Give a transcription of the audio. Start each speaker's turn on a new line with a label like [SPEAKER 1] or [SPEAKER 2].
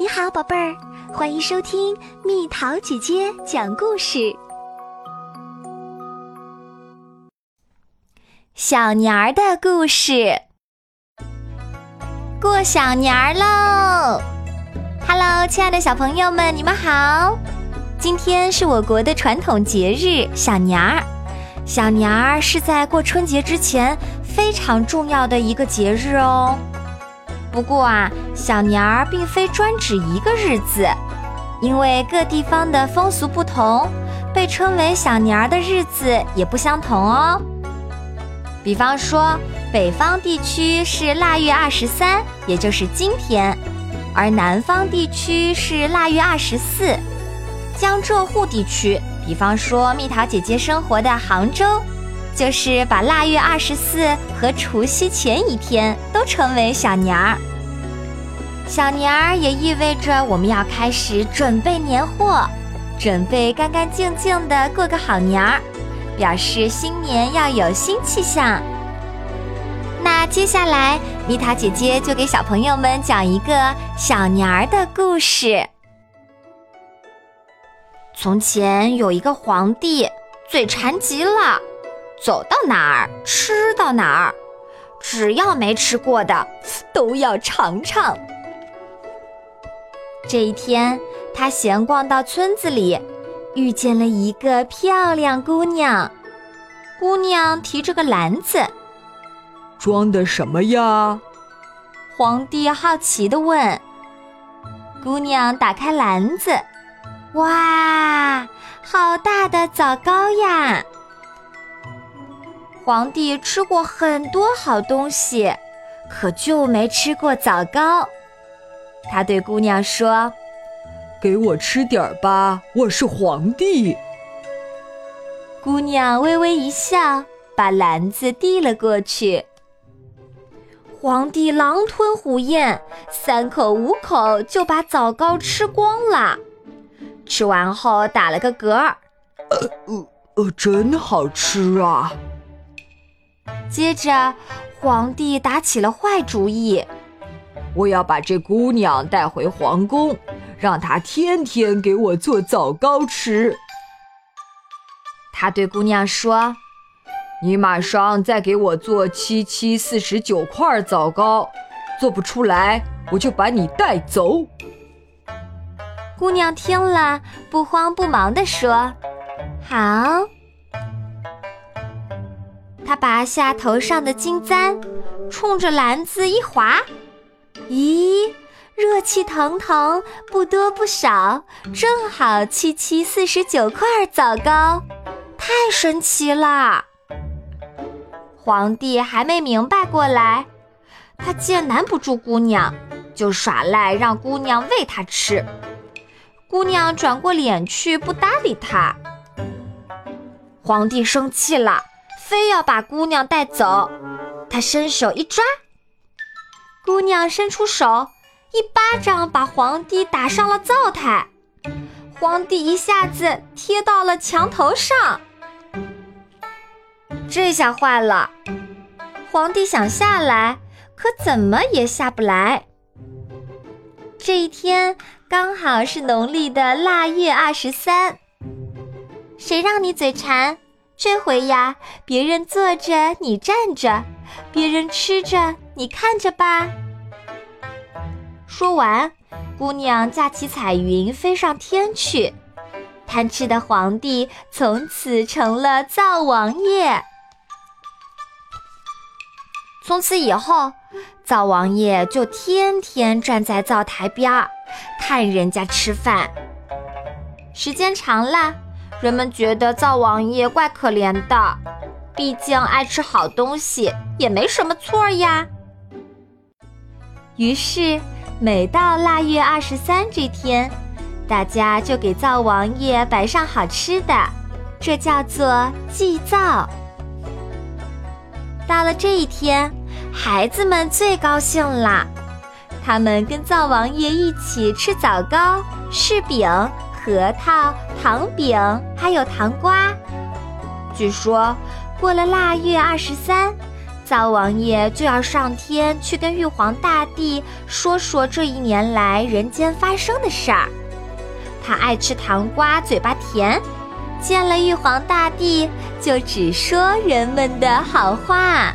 [SPEAKER 1] 你好，宝贝儿，欢迎收听蜜桃姐姐讲故事。小年儿的故事，过小年儿喽！Hello，亲爱的小朋友们，你们好！今天是我国的传统节日小年儿。小年儿是在过春节之前非常重要的一个节日哦。不过啊，小年儿并非专指一个日子，因为各地方的风俗不同，被称为小年儿的日子也不相同哦。比方说，北方地区是腊月二十三，也就是今天；而南方地区是腊月二十四。江浙沪地区，比方说蜜桃姐姐生活的杭州。就是把腊月二十四和除夕前一天都称为小年儿。小年儿也意味着我们要开始准备年货，准备干干净净的过个好年儿，表示新年要有新气象。那接下来，蜜桃姐姐就给小朋友们讲一个小年儿的故事。从前有一个皇帝，嘴馋极了。走到哪儿吃到哪儿，只要没吃过的都要尝尝。这一天，他闲逛到村子里，遇见了一个漂亮姑娘。姑娘提着个篮子，
[SPEAKER 2] 装的什么呀？
[SPEAKER 1] 皇帝好奇地问。姑娘打开篮子，哇，好大的枣糕呀！皇帝吃过很多好东西，可就没吃过枣糕。他对姑娘说：“
[SPEAKER 2] 给我吃点儿吧，我是皇帝。”
[SPEAKER 1] 姑娘微微一笑，把篮子递了过去。皇帝狼吞虎咽，三口五口就把枣糕吃光了。吃完后打了个嗝儿：“
[SPEAKER 2] 呃呃，真好吃啊！”
[SPEAKER 1] 接着，皇帝打起了坏主意。
[SPEAKER 2] 我要把这姑娘带回皇宫，让她天天给我做枣糕吃。
[SPEAKER 1] 他对姑娘说：“
[SPEAKER 2] 你马上再给我做七七四十九块枣糕，做不出来我就把你带走。”
[SPEAKER 1] 姑娘听了，不慌不忙地说：“好。”他拔下头上的金簪，冲着篮子一划，咦，热气腾腾，不多不少，正好七七四十九块枣糕，太神奇了！皇帝还没明白过来，他见难不住姑娘，就耍赖让姑娘喂他吃。姑娘转过脸去不搭理他，皇帝生气了。非要把姑娘带走，他伸手一抓，姑娘伸出手，一巴掌把皇帝打上了灶台，皇帝一下子贴到了墙头上，这下坏了，皇帝想下来，可怎么也下不来。这一天刚好是农历的腊月二十三，谁让你嘴馋？这回呀，别人坐着你站着，别人吃着你看着吧。说完，姑娘架起彩云飞上天去。贪吃的皇帝从此成了灶王爷。从此以后，灶王爷就天天站在灶台边儿，看人家吃饭。时间长了。人们觉得灶王爷怪可怜的，毕竟爱吃好东西也没什么错呀。于是，每到腊月二十三这天，大家就给灶王爷摆上好吃的，这叫做祭灶。到了这一天，孩子们最高兴啦，他们跟灶王爷一起吃枣糕、柿饼。核桃、糖饼还有糖瓜。据说过了腊月二十三，灶王爷就要上天去跟玉皇大帝说说这一年来人间发生的事儿。他爱吃糖瓜，嘴巴甜，见了玉皇大帝就只说人们的好话。